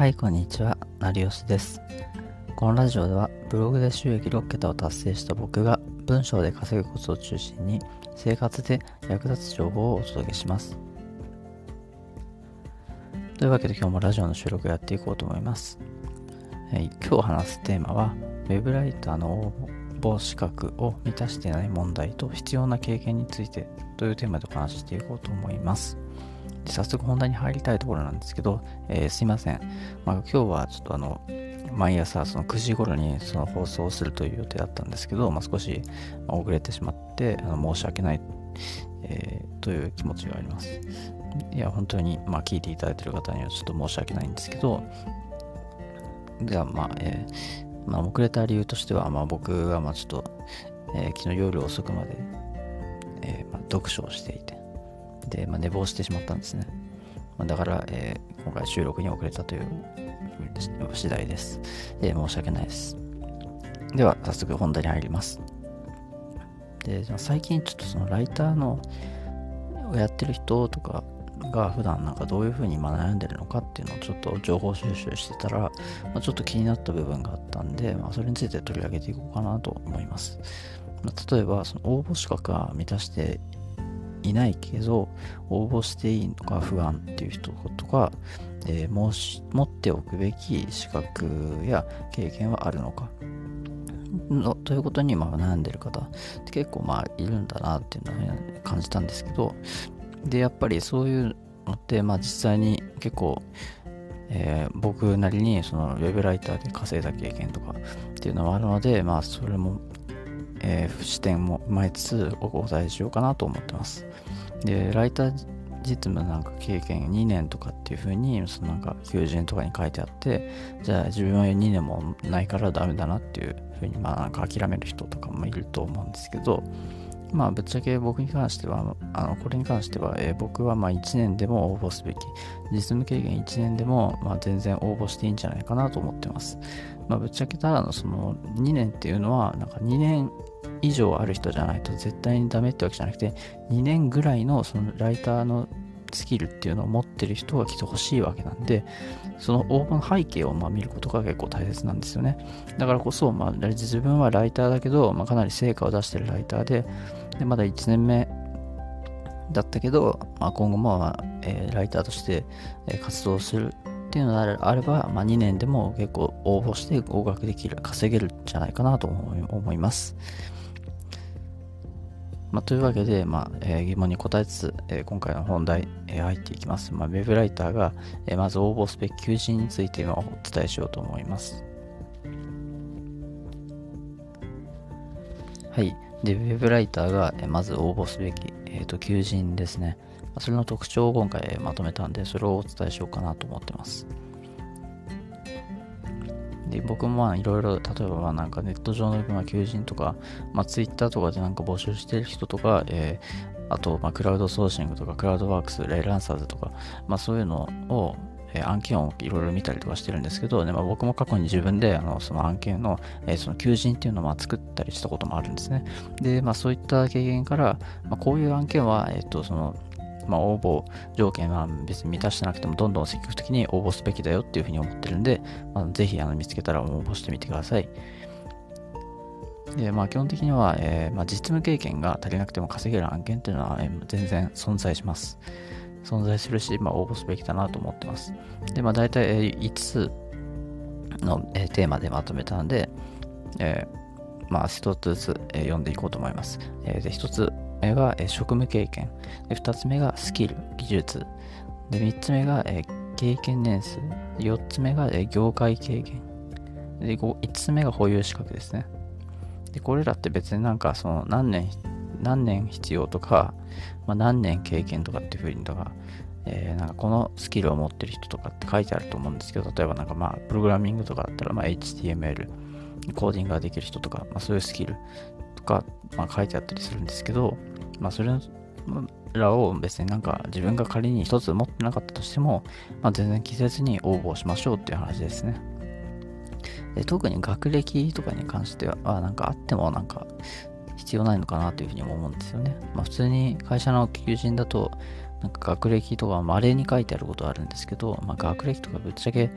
はい、こんにちは。成吉です。このラジオでは、ブログで収益6桁を達成した僕が、文章で稼ぐコツを中心に、生活で役立つ情報をお届けします。というわけで今日もラジオの収録をやっていこうと思います。はい、今日話すテーマは、ウェブライターの応募資格を満たしていない問題と必要な経験についてというテーマでお話ししていこうと思います。で早速本題に入りたいところなんですけど、えーすいません。まあ、今日はちょっとあの、毎朝その9時頃にその放送をするという予定だったんですけど、まあ、少し遅れてしまってあの申し訳ない、えーという気持ちがあります。いや、本当に、まあ、聞いていただいている方にはちょっと申し訳ないんですけど、じゃあ、まあ、えーまあ、遅れた理由としては、まあ、僕がまあちょっと、えー昨日夜遅くまで、えーまあ、読書をしていて、で、まあ、寝坊してしまったんですね。まあだから、えー今回収録に遅れたという次第です、え申し訳ないです。では、早速本題に入ります。で、最近ちょっとそのライターのをやってる人とかが普段なんかどういうふうに今悩んでるのかっていうのをちょっと情報収集してたら、まあ、ちょっと気になった部分があったんで、まあ、それについて取り上げていこうかなと思います。まあ例えば、その応募資格は満たしていないけど、応募していいのか不安っていう人とか、えー申し持っておくべき資格や経験はあるのかのということにまあ悩んでる方って結構まあいるんだなっていうのは感じたんですけどでやっぱりそういうのってまあ実際に結構、えー僕なりにそのウェブライターで稼いだ経験とかっていうのはあるのでまあそれも、えー視点も踏まえつつお答えしようかなと思ってます。でライター実務なんか経験2年とかっていう風にそのなんか求人とかに書いてあってじゃあ自分は2年もないからダメだなっていう風にまあなんか諦める人とかもいると思うんですけどまあぶっちゃけ僕に関してはあのこれに関しては、えー僕はまあ1年でも応募すべき。実務経験1年でもまあ全然応募していいんじゃないかなと思ってます。まあぶっちゃけただのその2年っていうのはなんか2年以上ある人じゃないと絶対にダメってわけじゃなくて2年ぐらいのそのライターのスキルっていうのを持ってる人が来てほしいわけなんでその応募の背景をまあ見ることが結構大切なんですよね。だからこそ、まあ、自分はライターだけど、まあ、かなり成果を出してるライターででまだ1年目だったけど、まあ、今後も、まあえーライターとして、え活動するっていうのであれば、まあ、2年でも結構応募して合格できる稼げるんじゃないかなと思思います。まあ、というわけで、まあえー疑問に答えつつ、えー今回の本題、えー入っていきます。まあ、ウェブライターが、えーまず応募すべき求人についてお伝えしようと思います。はい。で、ウェブライターが、えーまず応募すべき、えーと求人ですね。それの特徴を今回、まとめたんで、それをお伝えしようかなと思ってます。で僕もまあいろいろ例えばなんかネット上のま求人とか、まあ、ツイッターとかでなんか募集してる人とか、えーあとまあクラウドソーシングとかクラウドワークス、レイランサーズとか、まあ、そういうのを、え案件をいろいろ見たりとかしてるんですけど、ねまあ、僕も過去に自分であのその案件の,、えーその求人っていうのをまあ作ったりしたこともあるんですね。で、まあ、そういった経験から、まあ、こういう案件は、えっ、とそのまあ、応募条件は別に満たしてなくてもどんどん積極的に応募すべきだよっていうふうに思ってるんで、まあ、ぜひあの見つけたら応募してみてください。で、まあ基本的には、えーまあ、実務経験が足りなくても稼げる案件っていうのは、えー全然存在します。存在するし、まあ応募すべきだなと思ってます。で、まあ大体、えー5つの、えーテーマでまとめたので、えーまあ1つずつ、えー読んでいこうと思います。えーで、1つ目が、職務経験。で、2つ目がスキル、技術。で、3つ目が、経験年数。4つ目が、業界経験。で、5つ目が保有資格ですね。で、これらって別になんかその何年、何年必要とか、まあ、何年経験とかっていうふうにとか、えーなんかこのスキルを持ってる人とかって書いてあると思うんですけど、例えばなんかまあ、プログラミングとかだったら、まあ、HTML、コーディングができる人とか、まあ、そういうスキルとか、まあ、書いてあったりするんですけど、まあ、それらを別になんか自分が仮に一つ持ってなかったとしても、まあ、全然気せずに応募しましょうっていう話ですね。で特に学歴とかに関しては、あなんかあってもなんか必要ないのかなというふうにも思うんですよね。まあ普通に会社の求人だと、なんか学歴とか稀に書いてあることはあるんですけど、まあ学歴とかぶっちゃけ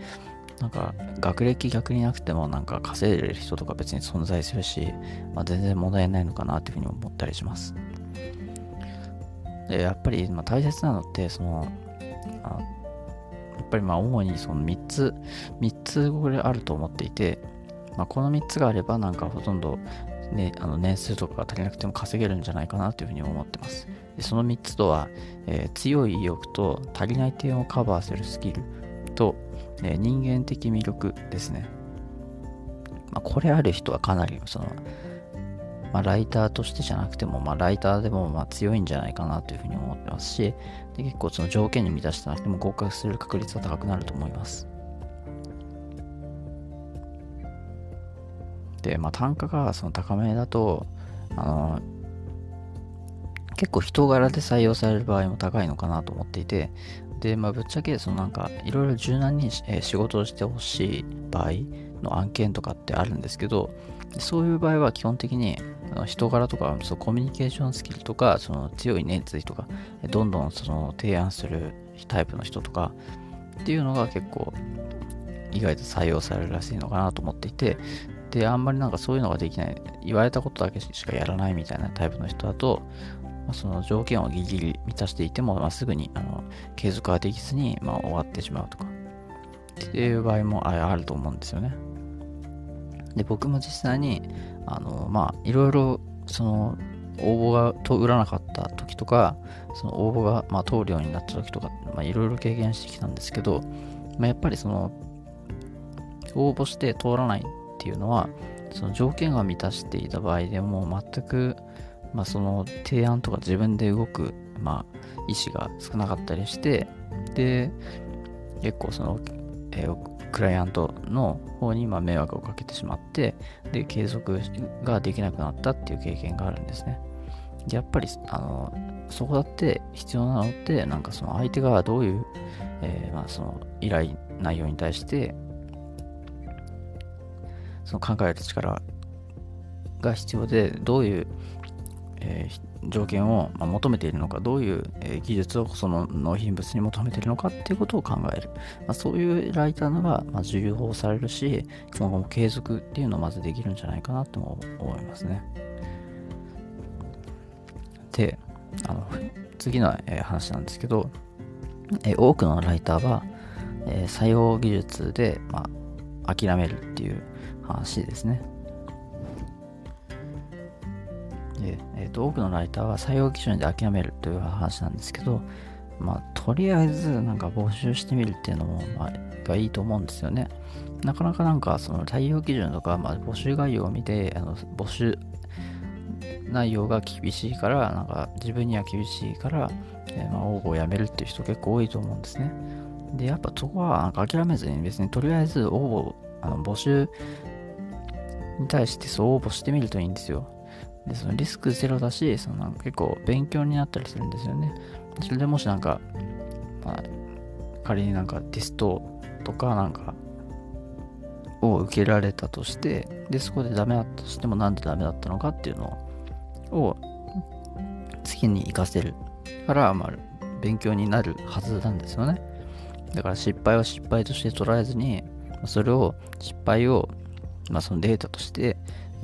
なんか学歴逆になくてもなんか稼いでる人とか別に存在するし、まあ、全然問題ないのかなっていうふうに思ったりします。で、やっぱりまあ大切なのって、その、あやっぱりまあ主にその3つ、3つこれあると思っていて、まあ、この3つがあればなんかほとんど、ね、あの年数とかが足りなくても稼げるんじゃないかなというふうに思ってます。でその3つとは、えー、強い意欲と足りない点をカバーするスキルと、え、人間的魅力ですね。まあ、これある人はかなりその、まあ、ライターとしてじゃなくても、まあ、ライターでもま強いんじゃないかなというふうに思ってますしで結構その条件に満たしてなくても合格する確率は高くなると思います。で、まあ、単価がその高めだと、あの、結構人柄で採用される場合も高いのかなと思っていて、で、まあ、ぶっちゃけ、そのなんか、いろいろ柔軟に、え仕事をしてほしい場合の案件とかってあるんですけど、そういう場合は基本的に人柄とかそのコミュニケーションスキルとかその強い熱意とかどんどんその提案するタイプの人とかっていうのが結構意外と採用されるらしいのかなと思っていてで、あんまりなんかそういうのができない、言われたことだけしかやらないみたいなタイプの人だと、ま、その条件をギリギリ満たしていても、まあ、すぐにあの継続ができずに、まあ、終わってしまうとか、っていう場合もあると思うんですよね。で、僕も実際に、あの、まあ、いろいろ、その、応募が通らなかった時とか、その応募が、まあ、通るようになった時とか、まあ、いろいろ経験してきたんですけど、まあ、やっぱりその、応募して通らないっていうのはその条件が満たしていた場合でも全く、まあ、その提案とか自分で動く、まあ、意思が少なかったりしてで結構その、えー、クライアントの方にま迷惑をかけてしまってで継続ができなくなったっていう経験があるんですね。やっぱりあのそこだって必要なのってなんかその相手がどういう、えー、まあ、その依頼内容に対してその考える力が必要で、どういう、え、条件を、求めているのか、どういう、技術をその納品物に求めているのかっていうことを考える。まあ、そういうライターのが、重要されるし、今後も継続っていうのをまずできるんじゃないかなとも思いますね。で、あの次の、話なんですけど、多くのライターは、採用技術で、まあ、諦めるっていう話ですね。で、えーと、多くのライターは採用基準で諦めるという話なんですけど、まあ、とりあえずなんか募集してみるっていうのも、まあ、がいいと思うんですよね。なかなかなんかその採用基準とか、まあ、募集概要を見て、あの募集内容が厳しいから、なんか自分には厳しいから、えー、まあ応募をやめるっていう人結構多いと思うんですね。で、やっぱそこはなんか諦めずに別にとりあえず応募、あの募集に対してそう応募してみるといいんですよ。で、そのリスクゼロだし、そのなんか結構勉強になったりするんですよね。それでもしなんか、まあ、仮になんかテストとかなんかを受けられたとして、で、そこでダメだとしてもなんでダメだったのかっていうのを次に活かせるから、まあ、勉強になるはずなんですよね。だから失敗は失敗として捉えずに、それを失敗をまあ、そのデータとして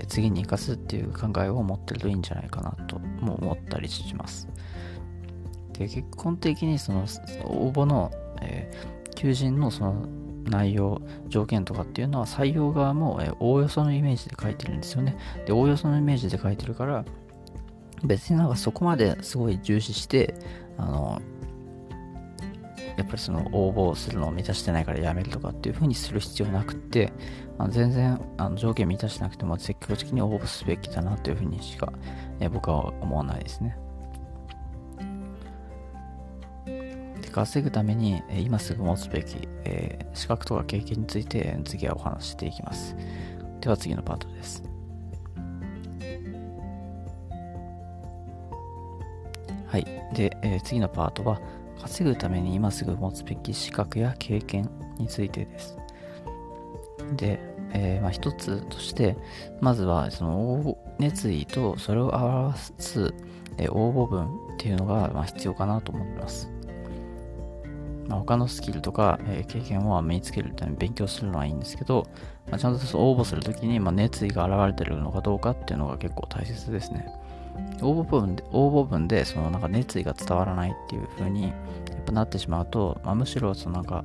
次に生かすっていう考えを持ってるといいんじゃないかなとも思ったりします。で結婚的にその応募の、えー、求人のその内容、条件とかっていうのは採用側も、えー、おおよそのイメージで書いてるんですよね。で、おおよそのイメージで書いてるから、別になんかそこまですごい重視して、あの、やっぱりその応募するのを満たしてないからやめるとかっていう風にする必要なくって、あの全然あの条件満たしてなくても積極的に応募すべきだなという風にしか、え僕は思わないですね。で稼ぐために、今すぐ持つべき、えー、資格とか経験について次はお話していきます。では次のパートです。はい。で、えー、次のパートは、稼ぐために今すぐ持つべき資格や経験についてです。で、えー、まあ、一つとして、まずはその熱意とそれを表す、え、応募文っていうのがま必要かなと思います。まあ、他のスキルとか、え、経験を身につけるために勉強するのはいいんですけど、まあ、ちゃんと応募するときに、ま、熱意が現れてるのかどうかっていうのが結構大切ですね。応募文で、応募文でそのなんか熱意が伝わらないっていう風にやっぱなってしまうと、まあ、むしろそのなんか、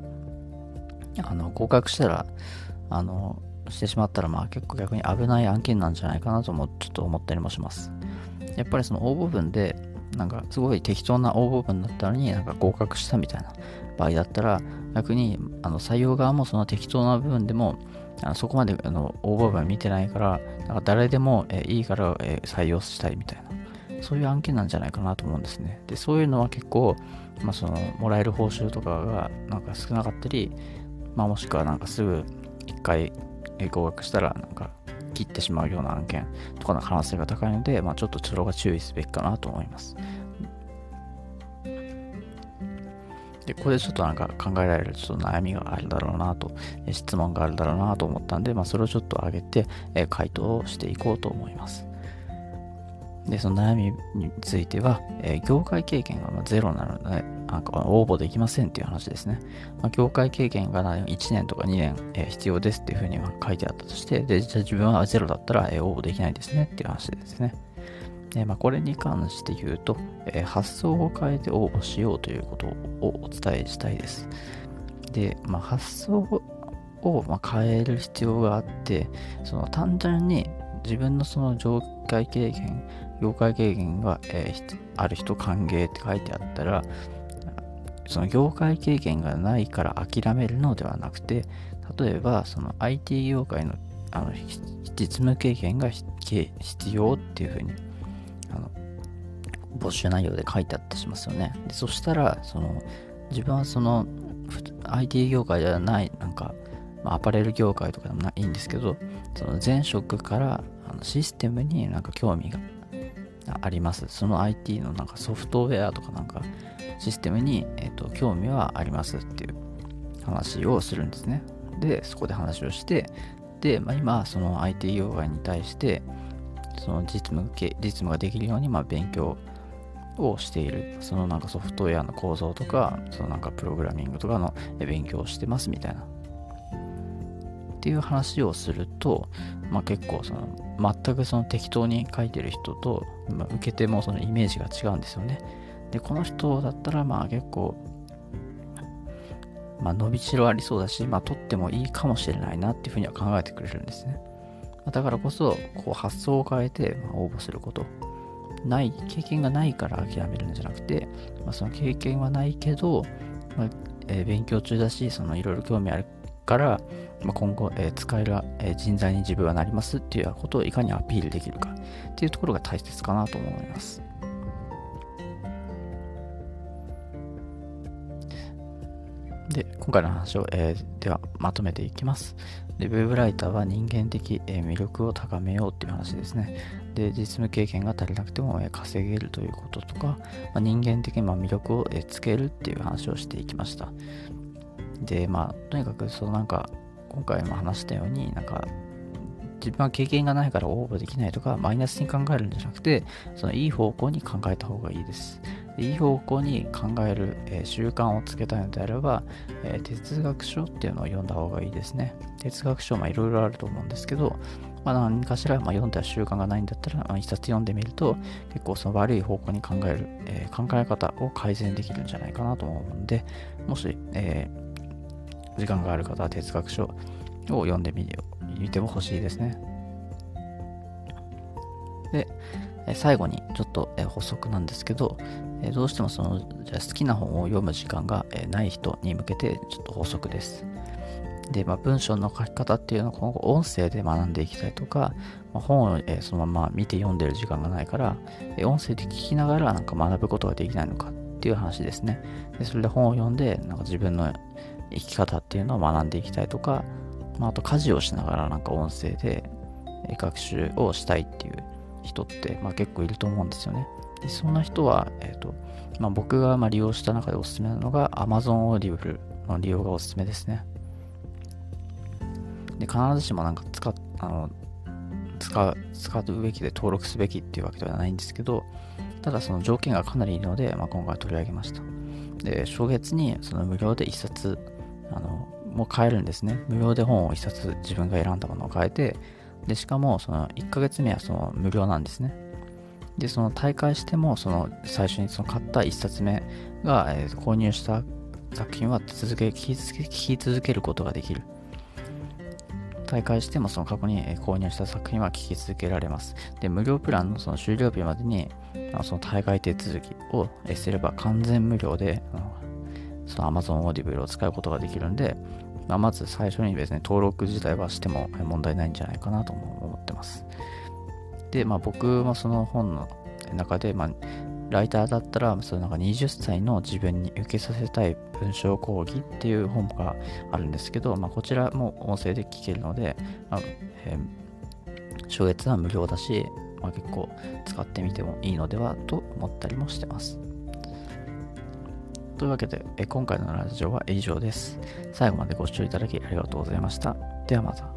あの、合格したら、あの、してしまったら、まあ結構逆に危ない案件なんじゃないかなともちょっと思ったりもします。やっぱりその応募文で、なんかすごい適当な応募文だったのになんか合格したみたいな場合だったら逆にあの採用側もその適当な部分でもあのそこまであの応募文見てないからなんか誰でも、えいいから、え採用したいみたいなそういう案件なんじゃないかなと思うんですねでそういうのは結構、まあ、そのもらえる報酬とかがなんか少なかったり、まあ、もしくはなんかすぐ1回合格したらなんか切ってしまうような案件とかの可能性が高いので、まあ、ちょっとそれが注意すべきかなと思います。で、これでちょっとなんか考えられるちょっと悩みがあるだろうなと、質問があるだろうなと思ったんで、まあ、それをちょっと上げて、え回答をしていこうと思います。で、その悩みについては、え業界経験がゼロなので、なんか応募できませんっていう話ですね。まあ、業界経験が1年とか2年、え必要ですっていうふうに書いてあったとして、で、じゃあ自分はゼロだったら、え応募できないですねっていう話ですね。でまあ、これに関して言うと、え、発想を変えて応募しようということをお伝えしたいです。で、まあ、発想をま変える必要があって、その単純に自分のその業界経験、業界経験が、えー、ある人歓迎って書いてあったら、その業界経験がないから諦めるのではなくて、例えばその IT 業界のあの実務経験が必要っていうふうにあの募集内容で書いてあったりしますよね。でそしたら、その自分はその IT 業界ではない、なんか、アパレル業界とかでもないいんですけど、その前職からあのシステムになんか興味があります。その IT のなんかソフトウェアとかなんかシステムに、えーと、興味はありますっていう話をするんですね。で、そこで話をして、で、まあ、今、その IT 業界に対して、その実務実務ができるようにまあ勉強をしている。そのなんかソフトウェアの構造とか、そのなんかプログラミングとかの勉強をしてますみたいな。っていう話をすると、まあ、結構その全くその適当に書いてる人と、まあ、受けてもそのイメージが違うんですよね。で、この人だったらまあ結構、まあ、伸びしろありそうだし、まあ、取ってもいいかもしれないなっていうふうには考えてくれるんですね。だからこそ、こう発想を変えて、応募すること。ない、経験がないから諦めるんじゃなくて、まあ、その経験はないけど、まあ、えー、勉強中だし、いろいろ興味あるから、まあ、今後、えー、使える、えー、人材に自分はなりますっていうことをいかにアピールできるかっていうところが大切かなと思います。で、今回の話を、えー、ではまとめていきます。で、ウェブライターは人間的、えー、魅力を高めようっていう話ですね。で、実務経験が足りなくても、えー、稼げるということとか、まあ、人間的に、まあ、魅力を、えー、つけるっていう話をしていきました。で、まあ、とにかく、そのなんか、今回も話したように、なんか、自分は経験がないから応募できないとか、マイナスに考えるんじゃなくて、そのいい方向に考えた方がいいです。いい方向に考える、えー、習慣をつけたいのであれば、えー、哲学書っていうのを読んだ方がいいですね。哲学書、まあいろいろあると思うんですけど、まあ、何かしら、まあ、読んだ習慣がないんだったら、まあ、一冊読んでみると、結構その悪い方向に考える、えー、考え方を改善できるんじゃないかなと思うので、もし、え、時間がある方は哲学書を読んでみ見ても欲しいですね。で、最後にちょっと補足なんですけど、どうしてもそのじゃ好きな本を読む時間がない人に向けてちょっと補足です。で、まあ、文章の書き方っていうのを今後音声で学んでいきたいとか、まあ、本を、そのまま見て読んでる時間がないから、音声で聞きながらなんか学ぶことができないのかっていう話ですね。でそれで本を読んで、なんか自分の生き方っていうのを学んでいきたいとか、まあ、あと家事をしながらなんか音声で学習をしたいっていう人って、まあ、結構いると思うんですよね。でそんな人は、え、ー、とまあ、僕がま利用した中でおすすめなのが Amazon Audible の利用がおすすめですね。で必ずしもなんか使あの使使うべきで登録すべきっていうわけではないんですけどただその条件がかなりいいので、まあ、今回取り上げましたで初月にその無料で1冊あのも買えるんですね。無料で本を1冊自分が選んだものを買えてでしかもその1ヶ月目はその無料なんですね。でその大会してもその最初にその買った1冊目が、えー、購入した作品は続け聞き続け聞き続けることができる。大会してもその過去に購入した作品は聞き続けられます。で、無料プランのその終了日までにその大会手続きをすれば完全無料でその Amazon Audible を使うことができるんで、まあ、まず最初に別に登録自体はしても問題ないんじゃないかなと思ってます。で、まあ僕もその本の中で、まあ、ライターだったら、そのなんか20歳の自分に受けさせたい文章講義っていう本があるんですけど、まあ、こちらも音声で聞けるので、まあえー、初月は無料だし、まあ、結構使ってみてもいいのではと思ったりもしてます。というわけで、今回のラジオは以上です。最後までご視聴いただきありがとうございました。ではまた。